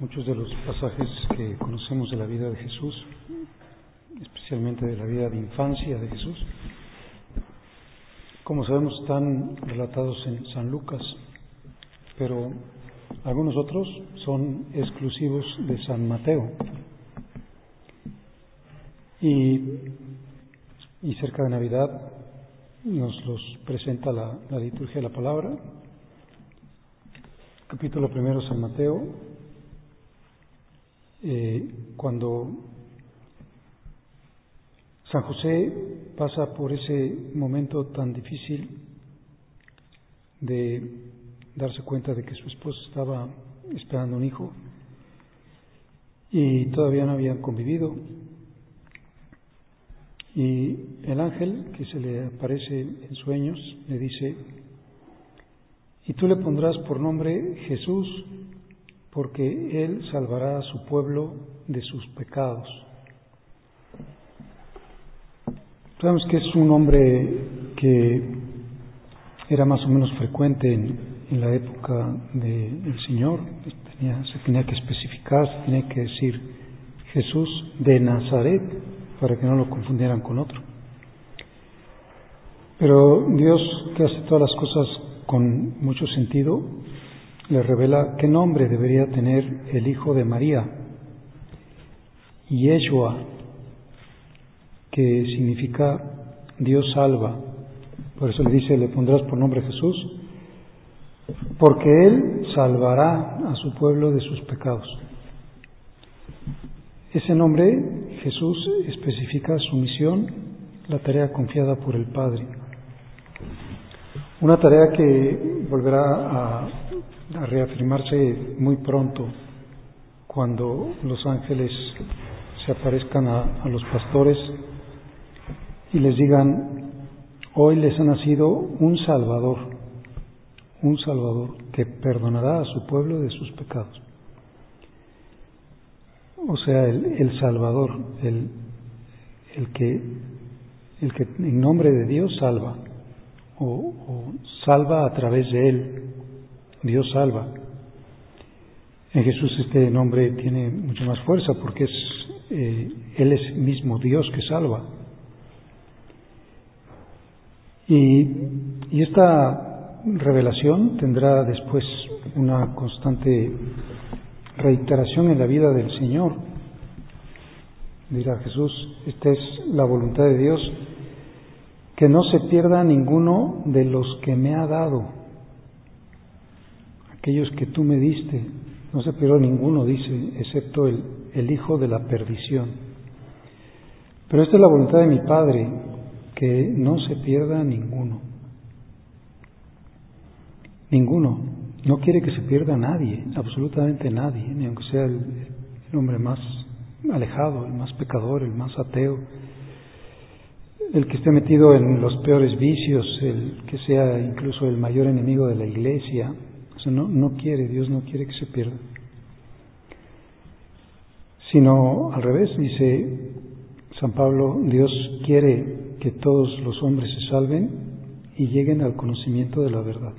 Muchos de los pasajes que conocemos de la vida de Jesús, especialmente de la vida de infancia de Jesús, como sabemos están relatados en San Lucas, pero algunos otros son exclusivos de San Mateo. Y, cerca de Navidad nos los presenta la, la liturgia de la palabra. Capítulo primero San Mateo, eh, cuando San José pasa por ese momento tan difícil de darse cuenta de que su esposa estaba esperando un hijo y todavía no habían convivido. Y el ángel que se le aparece en sueños le dice, y tú le pondrás por nombre Jesús, porque Él salvará a su pueblo de sus pecados. Sabemos que es un hombre que era más o menos frecuente en, la época del Señor, se tenía que especificar, se tenía que decir Jesús de Nazaret, para que no lo confundieran con otro. Pero Dios, que hace todas las cosas con mucho sentido, le revela qué nombre debería tener el hijo de María, Yeshua, que significa Dios salva. Por eso le dice, le pondrás por nombre Jesús, porque Él salvará a su pueblo de sus pecados. Ese nombre, Jesús, especifica su misión, la tarea confiada por el Padre. Una tarea que volverá a a reafirmarse muy pronto cuando los ángeles se aparezcan a, los pastores y les digan, hoy les ha nacido un Salvador, un Salvador que perdonará a su pueblo de sus pecados. O sea, el, Salvador, el, el, que, el que en nombre de Dios salva, o, o salva a través de Él, Dios salva. En Jesús este nombre tiene mucha más fuerza porque es, eh, Él es mismo Dios que salva. Y, y esta revelación tendrá después una constante reiteración en la vida del Señor. Dirá Jesús, esta es la voluntad de Dios, que no se pierda ninguno de los que me ha dado aquellos que tú me diste, no se perdió ninguno, dice, excepto el, el hijo de la perdición. Pero esta es la voluntad de mi Padre, que no se pierda ninguno. Ninguno. No quiere que se pierda nadie, absolutamente nadie, ni aunque sea el, el hombre más alejado, el más pecador, el más ateo, el que esté metido en los peores vicios, el que sea incluso el mayor enemigo de la iglesia. No, no quiere, Dios no quiere que se pierda. Sino al revés, dice San Pablo, Dios quiere que todos los hombres se salven y lleguen al conocimiento de la verdad.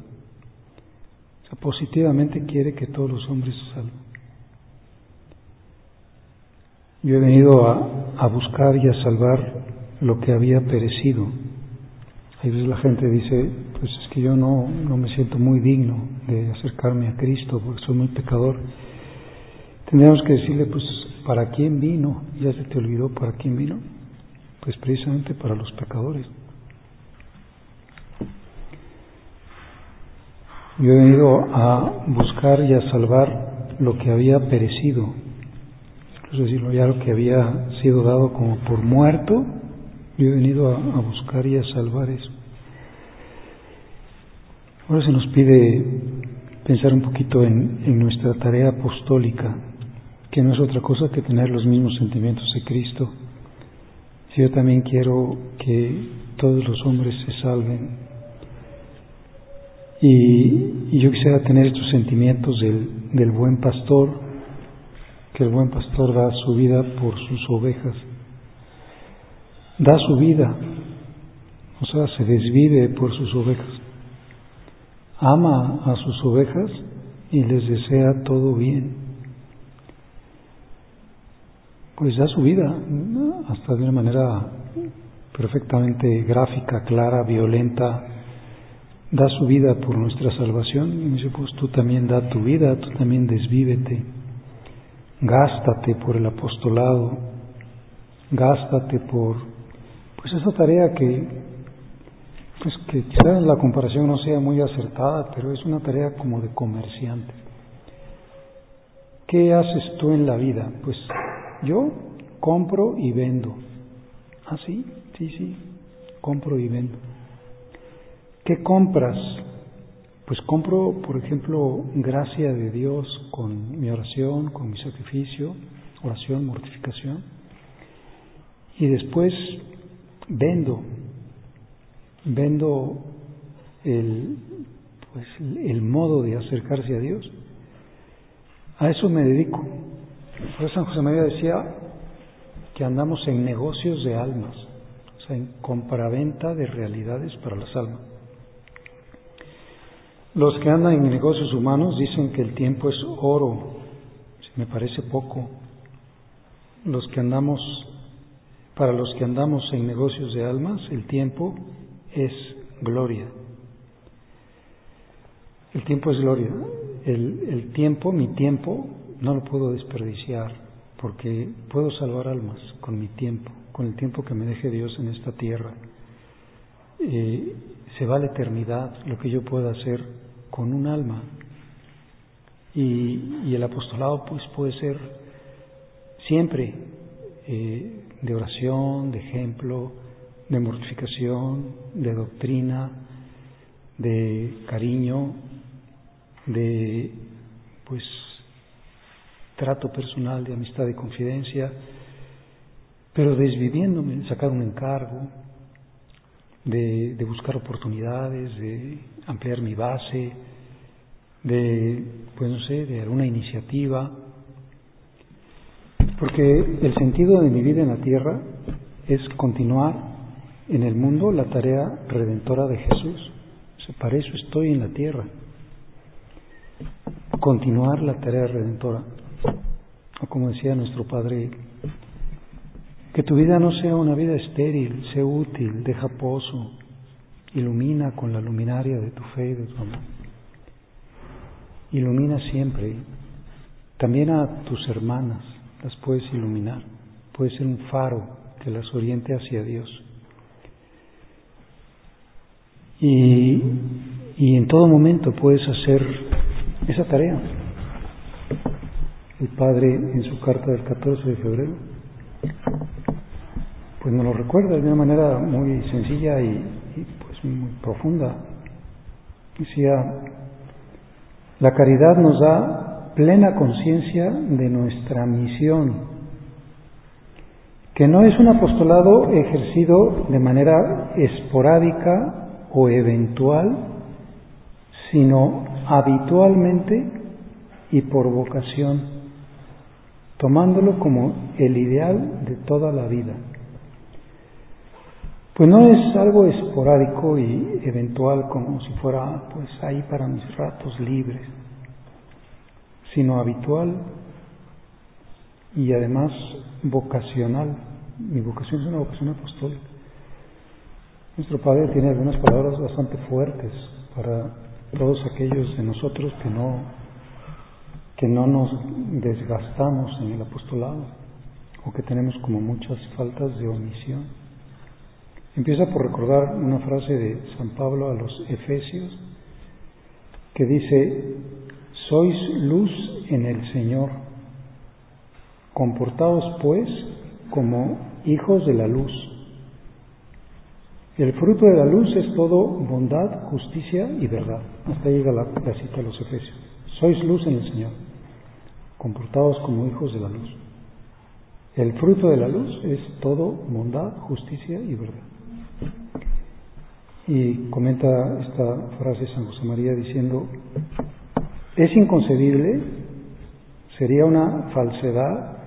Positivamente quiere que todos los hombres se salven. Yo he venido a, a buscar y a salvar lo que había perecido. La gente dice, pues es que yo no, no me siento muy digno de acercarme a Cristo porque soy muy pecador. Tendríamos que decirle, pues, ¿para quién vino? Ya se te olvidó para quién vino. Pues precisamente para los pecadores. Yo he venido a buscar y a salvar lo que había perecido, incluso decirlo ya lo que había sido dado como por muerto, yo he venido a, a buscar y a salvar eso. Ahora se nos pide pensar un poquito en, nuestra tarea apostólica, que no es otra cosa que tener los mismos sentimientos de Cristo. Si yo también quiero que todos los hombres se salven, y, y yo quisiera tener estos sentimientos del, del buen pastor, que el buen pastor da su vida por sus ovejas da su vida, o sea, se desvive por sus ovejas, ama a sus ovejas y les desea todo bien. Pues da su vida, hasta de una manera perfectamente gráfica, clara, violenta, da su vida por nuestra salvación. Y me dice, pues tú también da tu vida, tú también desvívete, gástate por el apostolado, gástate por pues esa tarea que, pues que quizás la comparación no sea muy acertada, pero es una tarea como de comerciante. ¿Qué haces tú en la vida? Pues yo compro y vendo. ¿Ah, sí? Sí, sí, compro y vendo. ¿Qué compras? Pues compro, por ejemplo, gracia de Dios con mi oración, con mi sacrificio, oración, mortificación. Y después vendo, vendo el, pues, el modo de acercarse a Dios. A eso me dedico. Por San José María decía que andamos en negocios de almas, o sea, en compraventa de realidades para las almas. Los que andan en negocios humanos dicen que el tiempo es oro, me parece poco. Los que andamos para los que andamos en negocios de almas, el tiempo es gloria. El tiempo es gloria. El, el, tiempo, mi tiempo, no lo puedo desperdiciar porque puedo salvar almas con mi tiempo, con el tiempo que me deje Dios en esta tierra. Eh, se va la eternidad lo que yo pueda hacer con un alma. Y, y el apostolado pues puede ser siempre eh, de oración, de ejemplo, de mortificación, de doctrina, de cariño, de pues trato personal, de amistad y confidencia, pero desviviéndome, de sacar un encargo, de, de, buscar oportunidades, de ampliar mi base, de, pues no sé, de alguna iniciativa, porque el sentido de mi vida en la tierra es continuar en el mundo la tarea redentora de Jesús. Para eso estoy en la tierra. Continuar la tarea redentora. O como decía nuestro Padre, que tu vida no sea una vida estéril, sea útil, deja pozo, ilumina con la luminaria de tu fe y de tu amor. Ilumina siempre, también a tus hermanas, las puedes iluminar, puede ser un faro que las oriente hacia Dios. Y, y en todo momento puedes hacer esa tarea. El Padre en su carta del 14 de febrero pues nos lo recuerda de una manera muy sencilla y, pues muy profunda. Decía, la caridad nos da plena conciencia de nuestra misión, que no es un apostolado ejercido de manera esporádica o eventual, sino habitualmente y por vocación, tomándolo como el ideal de toda la vida. Pues no es algo esporádico y eventual como si fuera pues ahí para mis ratos libres, sino habitual y además vocacional. Mi vocación es una vocación apostólica. Nuestro Padre tiene algunas palabras bastante fuertes para todos aquellos de nosotros que no, que no nos desgastamos en el apostolado o que tenemos como muchas faltas de omisión. Empieza por recordar una frase de San Pablo a los Efesios que dice, sois luz en el Señor, comportaos pues como hijos de la luz. El fruto de la luz es todo bondad, justicia y verdad. Hasta llega la, cita de los Efesios. Sois luz en el Señor, comportaos como hijos de la luz. El fruto de la luz es todo bondad, justicia y verdad. Y comenta esta frase San José María diciendo, es inconcebible, sería una falsedad,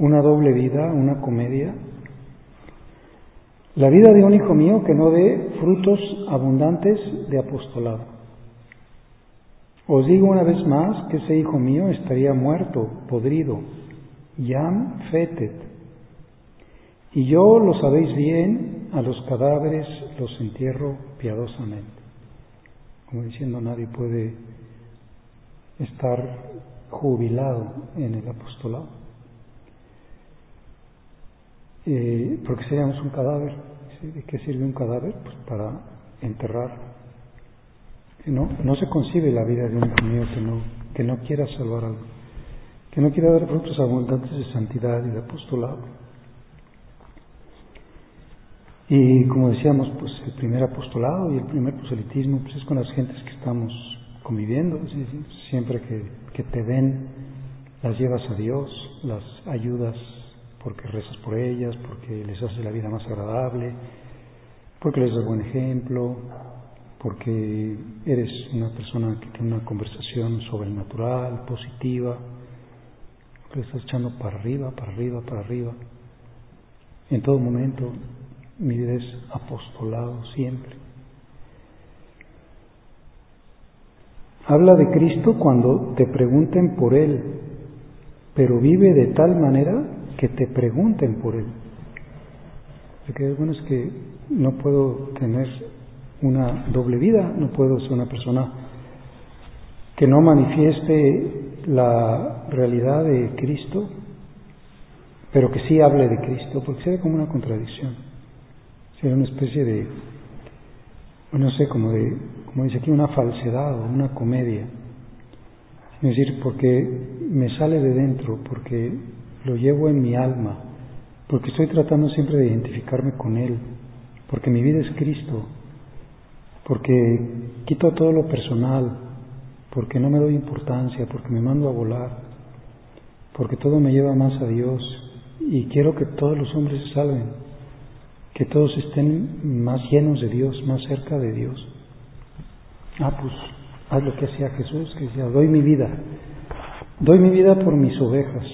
una doble vida, una comedia, la vida de un hijo mío que no dé frutos abundantes de apostolado. Os digo una vez más que ese hijo mío estaría muerto, podrido, yam fetet. Y yo lo sabéis bien, a los cadáveres los entierro piadosamente. Como diciendo, nadie puede estar jubilado en el apostolado. Eh, porque seríamos un cadáver. ¿De qué sirve un cadáver? Pues para enterrar. No, no se concibe la vida de un hijo que no, que no quiera salvar algo, que no quiera dar frutos abundantes de santidad y de apostolado. Y como decíamos, pues el primer apostolado y el primer proselitismo pues es con las gentes que estamos conviviendo. Siempre que, que te ven, las llevas a Dios, las ayudas porque rezas por ellas, porque les haces la vida más agradable, porque les das buen ejemplo, porque eres una persona que tiene una conversación sobrenatural, positiva, que estás echando para arriba, para arriba, para arriba, en todo momento, mi vida es apostolado siempre. Habla de Cristo cuando te pregunten por Él, pero vive de tal manera que te pregunten por Él. Porque bueno es que no puedo tener una doble vida, no puedo ser una persona que no manifieste la realidad de Cristo, pero que sí hable de Cristo, porque se ve como una contradicción. Sería una especie de, no sé, como de, como dice aquí, una falsedad o una comedia. Es decir, porque me sale de dentro, porque lo llevo en mi alma, porque estoy tratando siempre de identificarme con Él, porque mi vida es Cristo, porque quito todo lo personal, porque no me doy importancia, porque me mando a volar, porque todo me lleva más a Dios y quiero que todos los hombres se salven que todos estén más llenos de Dios, más cerca de Dios. Ah, pues haz lo que hacía Jesús, que decía, doy mi vida, doy mi vida por mis ovejas.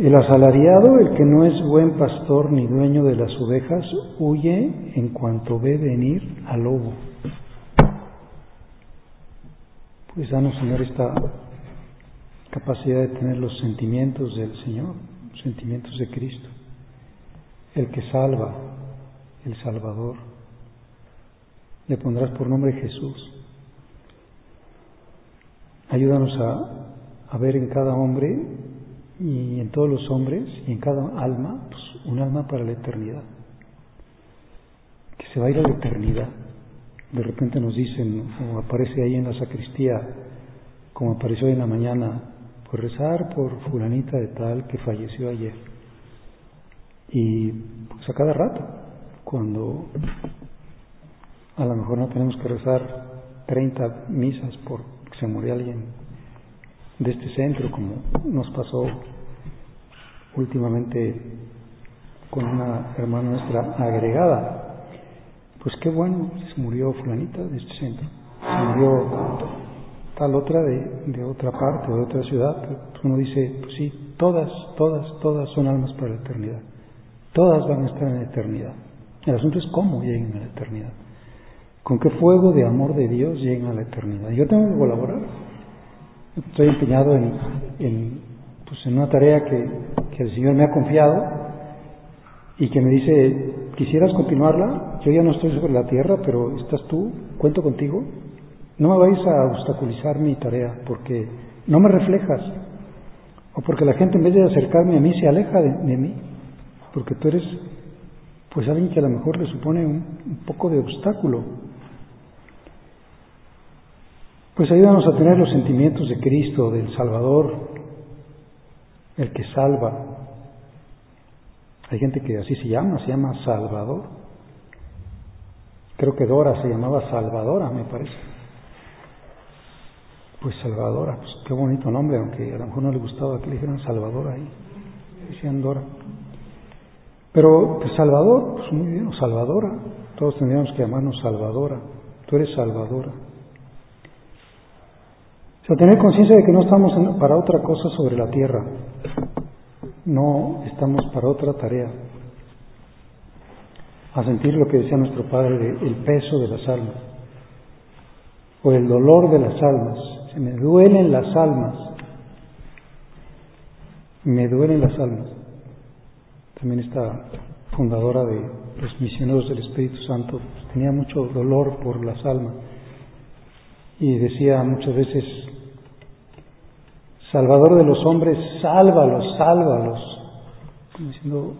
El asalariado, el que no es buen pastor ni dueño de las ovejas, huye en cuanto ve venir al lobo. Pues danos, Señor, esta capacidad de tener los sentimientos del Señor sentimientos de Cristo, el que salva, el Salvador. Le pondrás por nombre Jesús. Ayúdanos a, a ver en cada hombre y en todos los hombres y en cada alma, pues, un alma para la eternidad, que se va a ir a la eternidad. De repente nos dicen, o aparece ahí en la sacristía, como apareció hoy en la mañana, pues rezar por fulanita de tal que falleció ayer. Y pues a cada rato, cuando a lo mejor no tenemos que rezar 30 misas por que se murió alguien de este centro, como nos pasó últimamente con una hermana nuestra agregada. Pues qué bueno, se murió fulanita de este centro, murió tal otra de, de otra parte, de otra ciudad. Pues uno dice, pues sí, todas, todas, todas son almas para la eternidad. Todas van a estar en la eternidad. El asunto es cómo lleguen a la eternidad. Con qué fuego de amor de Dios llegan a la eternidad. Yo tengo que colaborar. Estoy empeñado en, en, pues en una tarea que, que el Señor me ha confiado y que me dice, ¿quisieras continuarla? Yo ya no estoy sobre la tierra, pero estás tú, cuento contigo. No me vais a obstaculizar mi tarea porque no me reflejas. O porque la gente en vez de acercarme a mí se aleja de, de mí. Porque tú eres pues alguien que a lo mejor le supone un, un poco de obstáculo. Pues ayúdanos a tener los sentimientos de Cristo, del Salvador, el que salva. Hay gente que así se llama, se llama Salvador. Creo que Dora se llamaba Salvadora, me parece. Pues Salvadora, pues qué bonito nombre, aunque a lo mejor no le gustaba que le dijeran Salvadora ahí. Decían Dora. Pero pues Salvador, pues muy bien, Salvadora. Todos tendríamos que llamarnos Salvadora. Tú eres Salvadora. O sea, tener conciencia de que no estamos para otra cosa sobre la tierra. No estamos para otra tarea. A sentir lo que decía nuestro Padre, el peso de las almas. O el dolor de las almas. Se me duelen las almas. Me duelen las almas. También esta fundadora de los misioneros del Espíritu Santo pues, tenía mucho dolor por las almas y decía muchas veces, Salvador de los hombres, sálvalos, sálvalos, diciendo,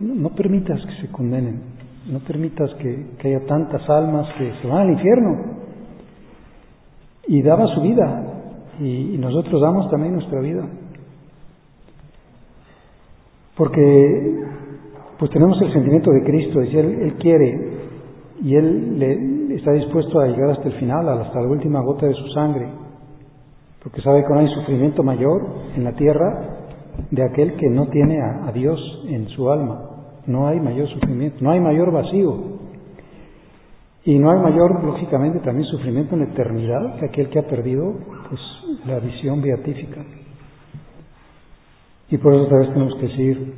no, permitas que se condenen, no permitas que, haya tantas almas que se van al infierno. Y daba su vida, y, y nosotros damos también nuestra vida. Porque pues tenemos el sentimiento de Cristo, es decir, él, él, quiere y Él le, está dispuesto a llegar hasta el final, hasta la última gota de su sangre, porque sabe que no hay sufrimiento mayor en la tierra de aquel que no tiene a, Dios en su alma. No hay mayor sufrimiento, no hay mayor vacío. Y no hay mayor, lógicamente, también sufrimiento en eternidad que aquel que ha perdido pues, la visión beatífica. Y por eso otra vez tenemos que decir,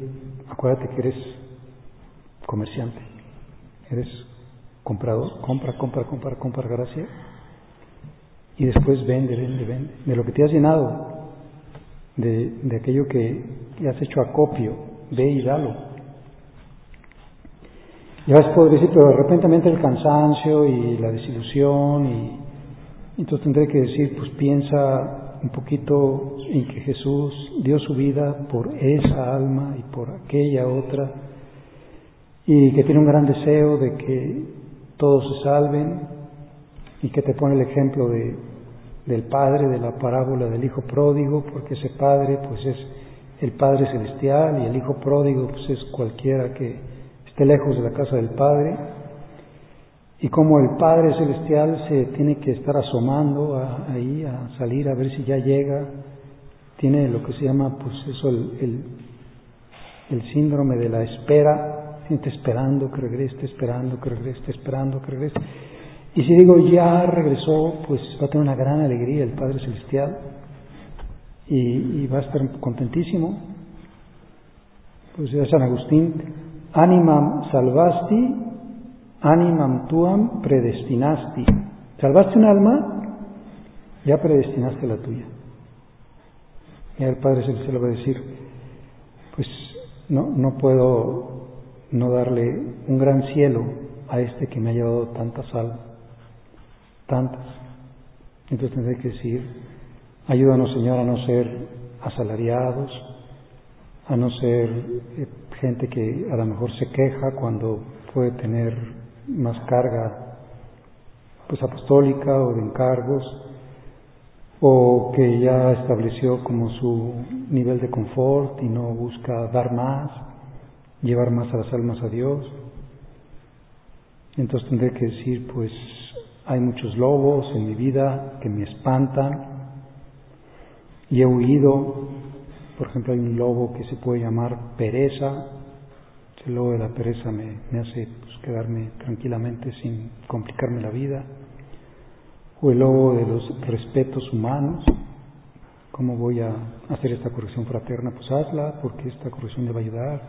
acuérdate que eres comerciante, eres comprador, compra, compra, compra, compra gracia y después vende, vende, vende. De lo que te has llenado, de, de aquello que, has hecho acopio, ve y dalo. Y a veces puedo decir, pero de repente me el cansancio y la desilusión y entonces tendré que decir, pues piensa un poquito en que Jesús dio su vida por esa alma y por aquella otra, y que tiene un gran deseo de que todos se salven, y que te pone el ejemplo de, del Padre, de la parábola del Hijo pródigo, porque ese Padre pues es el Padre celestial y el Hijo pródigo pues es cualquiera que esté lejos de la casa del Padre, y como el Padre celestial se tiene que estar asomando a, ahí a salir a ver si ya llega, tiene lo que se llama, pues eso, el, el, el síndrome de la espera, siente esperando que regrese, esperando que regrese, esperando que regrese. Y si digo ya regresó, pues va a tener una gran alegría el Padre Celestial y, va a estar contentísimo. Pues ya San Agustín, animam salvasti, animam tuam predestinasti. Salvaste un alma, ya predestinaste la tuya. Y el Padre Celestial va a decir, pues no, no puedo no darle un gran cielo a este que me ha llevado tantas almas, tantas. Entonces tendré que decir, ayúdanos Señor a no ser asalariados, a no ser eh, gente que a lo mejor se queja cuando puede tener más carga pues apostólica o de encargos, o que ya estableció como su nivel de confort y no busca dar más, llevar más a las almas a Dios. Entonces tendré que decir, pues hay muchos lobos en mi vida que me espantan y he huido. Por ejemplo, hay un lobo que se puede llamar pereza. El lobo de la pereza me, hace pues, quedarme tranquilamente sin complicarme la vida. O el lobo de los respetos humanos. ¿Cómo voy a hacer esta corrección fraterna? Pues hazla, porque esta corrección le va a ayudar.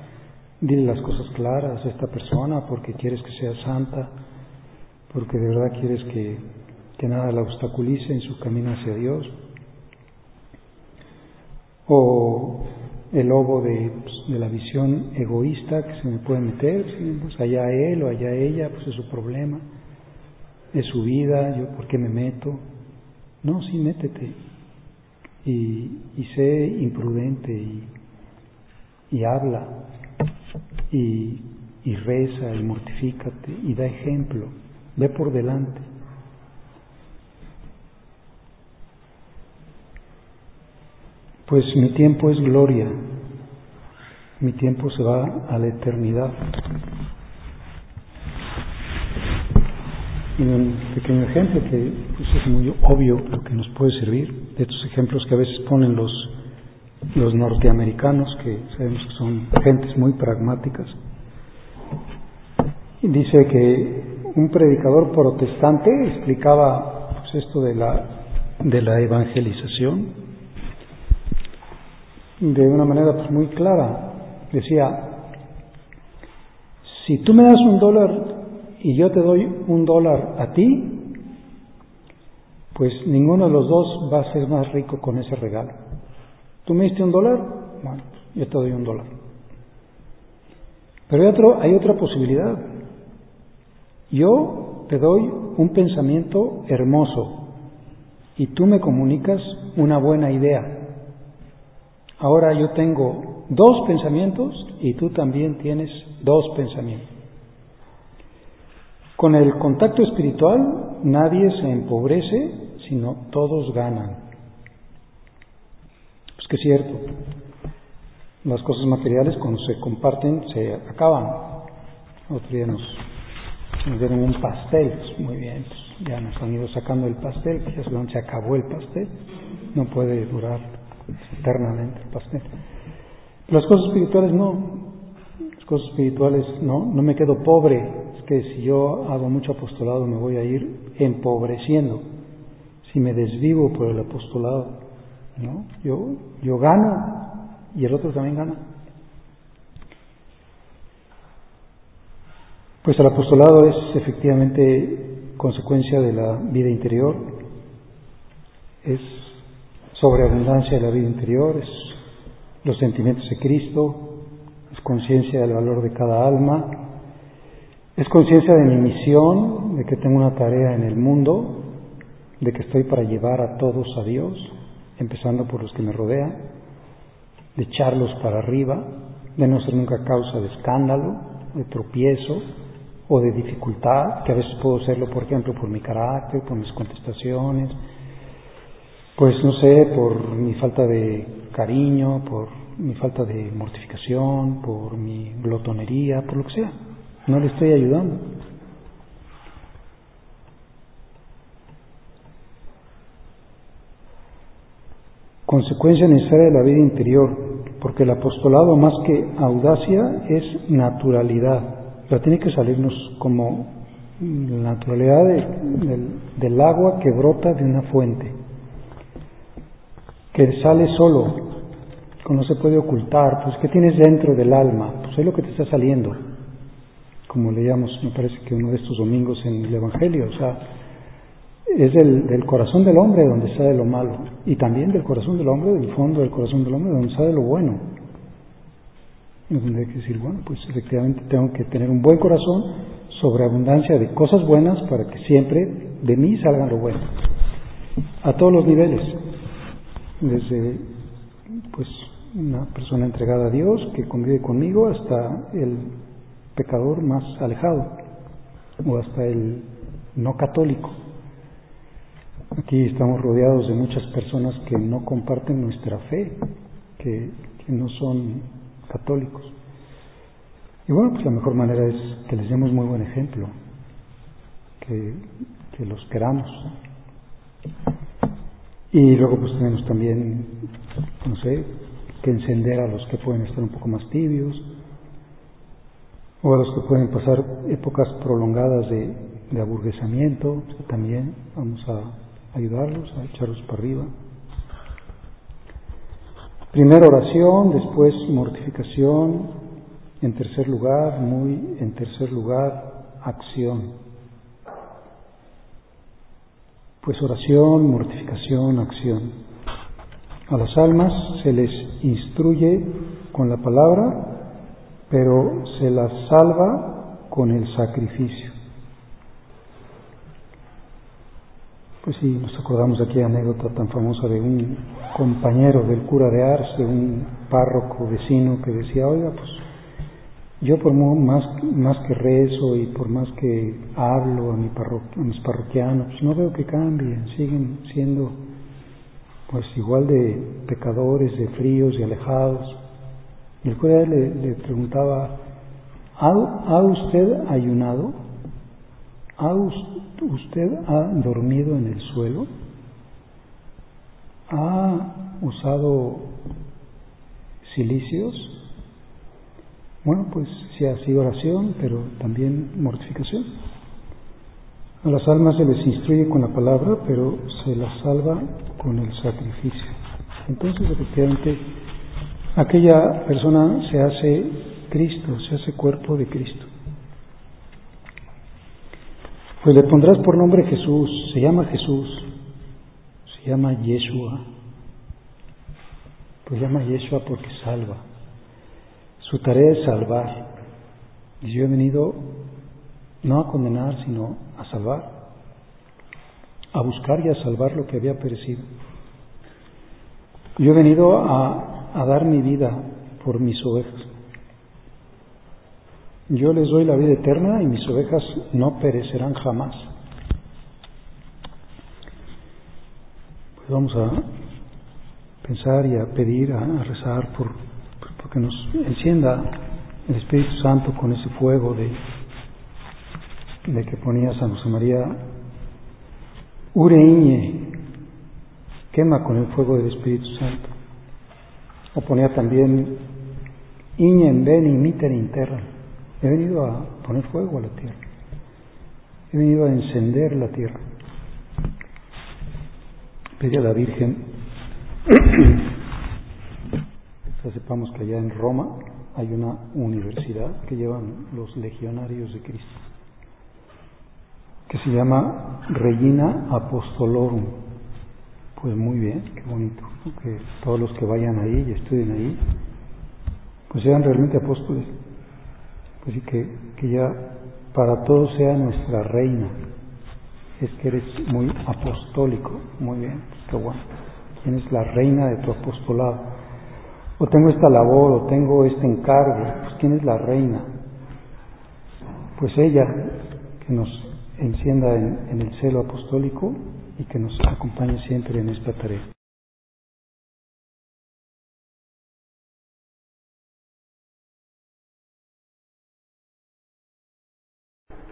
Dile las cosas claras a esta persona porque quieres que sea santa porque de verdad quieres que, nada la obstaculice en su camino hacia Dios. O el lobo de, pues, de, la visión egoísta que se me puede meter, pues allá él o allá ella, pues es su problema, es su vida, yo por qué me meto. No, sí, métete. Y, y sé imprudente y, y habla y, y reza y mortifícate y da ejemplo ve por delante. Pues mi tiempo es gloria, mi tiempo se va a la eternidad. Y un pequeño ejemplo que pues, es muy obvio lo que nos puede servir, de estos ejemplos que a veces ponen los, los norteamericanos, que sabemos que son gentes muy pragmáticas. Dice que un predicador protestante explicaba pues, esto de la, de la evangelización de una manera pues, muy clara. Decía, si tú me das un dólar y yo te doy un dólar a ti, pues ninguno de los dos va a ser más rico con ese regalo. Tú me diste un dólar, bueno, yo te doy un dólar. Pero hay, otro, hay otra posibilidad. Yo te doy un pensamiento hermoso y tú me comunicas una buena idea. Ahora yo tengo dos pensamientos y tú también tienes dos pensamientos. Con el contacto espiritual nadie se empobrece, sino todos ganan. Pues que es cierto, las cosas materiales cuando se comparten se acaban. Otro día nos nos dieron un pastel, muy bien, pues ya nos han ido sacando el pastel, ya se acabó el pastel, no puede durar eternamente el pastel. Las cosas espirituales no, las cosas espirituales no, no me quedo pobre, es que si yo hago mucho apostolado me voy a ir empobreciendo, si me desvivo por el apostolado, ¿no? Yo, yo gano y el otro también gana. Pues el apostolado es efectivamente consecuencia de la vida interior, es sobreabundancia de la vida interior, es los sentimientos de Cristo, es conciencia del valor de cada alma, es conciencia de mi misión, de que tengo una tarea en el mundo, de que estoy para llevar a todos a Dios, empezando por los que me rodean, de echarlos para arriba, de no ser nunca causa de escándalo, de tropiezo, o de dificultad, que a veces puedo serlo, por ejemplo, por mi carácter, por mis contestaciones, pues no sé, por mi falta de cariño, por mi falta de mortificación, por mi glotonería, por lo que sea. No le estoy ayudando. Consecuencia necesaria de la vida interior, porque el apostolado más que audacia es naturalidad pero tiene que salirnos como la naturalidad del, agua que brota de una fuente, que sale solo, que no se puede ocultar, pues ¿qué tienes dentro del alma? Pues es lo que te está saliendo, como leíamos, me parece que uno de estos domingos en el Evangelio, o sea, es del, del corazón del hombre donde sale lo malo, y también del corazón del hombre, del fondo del corazón del hombre donde sale lo bueno tendría que decir, bueno, pues efectivamente tengo que tener un buen corazón sobre abundancia de cosas buenas para que siempre de mí salgan lo bueno. A todos los niveles, desde pues una persona entregada a Dios que convive conmigo hasta el pecador más alejado o hasta el no católico. aquí estamos rodeados de muchas personas que no comparten nuestra fe, que no son católicos. Y bueno, pues la mejor manera es que les demos muy buen ejemplo, que, que los queramos. Y luego pues tenemos también, no sé, que encender a los que pueden estar un poco más tibios, o a los que pueden pasar épocas prolongadas de, de aburguesamiento, también vamos a ayudarlos, a echarlos para arriba. Primero oración, después mortificación, en tercer lugar, muy en tercer lugar, acción. Pues oración, mortificación, acción. A las almas se les instruye con la palabra, pero se las salva con el sacrificio. Pues sí, nos acordamos de aquella anécdota tan famosa de un compañero del cura de Ars, de un párroco vecino que decía, oiga, pues yo por más, más que rezo y por más que hablo a, mi a mis parroquianos, pues no veo que cambien, siguen siendo pues igual de pecadores, de fríos y alejados. Y el cura le, le preguntaba, ¿ha, ¿ha, usted ayunado? ¿Ha usted ha dormido en el suelo? ¿Ha usado silicios? Bueno, pues sí ha sido oración, pero también mortificación. A las almas se les instruye con la palabra, pero se las salva con el sacrificio. Entonces, efectivamente, aquella persona se hace Cristo, se hace cuerpo de Cristo. Pues le pondrás por nombre Jesús, se llama Jesús, se llama Yeshua. Pues llama Yeshua porque salva. Su tarea es salvar. Y yo he venido no a condenar, sino a salvar, a buscar y a salvar lo que había perecido. Yo he venido a, a dar mi vida por mis ovejas. Yo les doy la vida eterna y mis ovejas no perecerán jamás. Pues vamos a pensar y a pedir, a, rezar por que nos encienda el Espíritu Santo con ese fuego de, de que ponía San José María, Ureiñe, quema con el fuego del Espíritu Santo. O ponía también Iñe en ven y miter interra. He venido a poner fuego a la tierra. He venido a encender la tierra. Pedí a la Virgen sepamos que allá en Roma hay una universidad que llevan los legionarios de Cristo, que se llama Regina Apostolorum. Pues muy bien, qué bonito, que todos los que vayan ahí y estudien ahí, pues sean realmente apóstoles. Pues sí, que, que ya para todos sea nuestra reina. Es que eres muy apostólico, muy bien, qué bueno. ¿Quién es la reina de tu apostolado? o tengo esta labor, o tengo este encargo, pues ¿quién es la reina? Pues ella, que nos encienda en, en el celo apostólico y que nos acompañe siempre en esta tarea.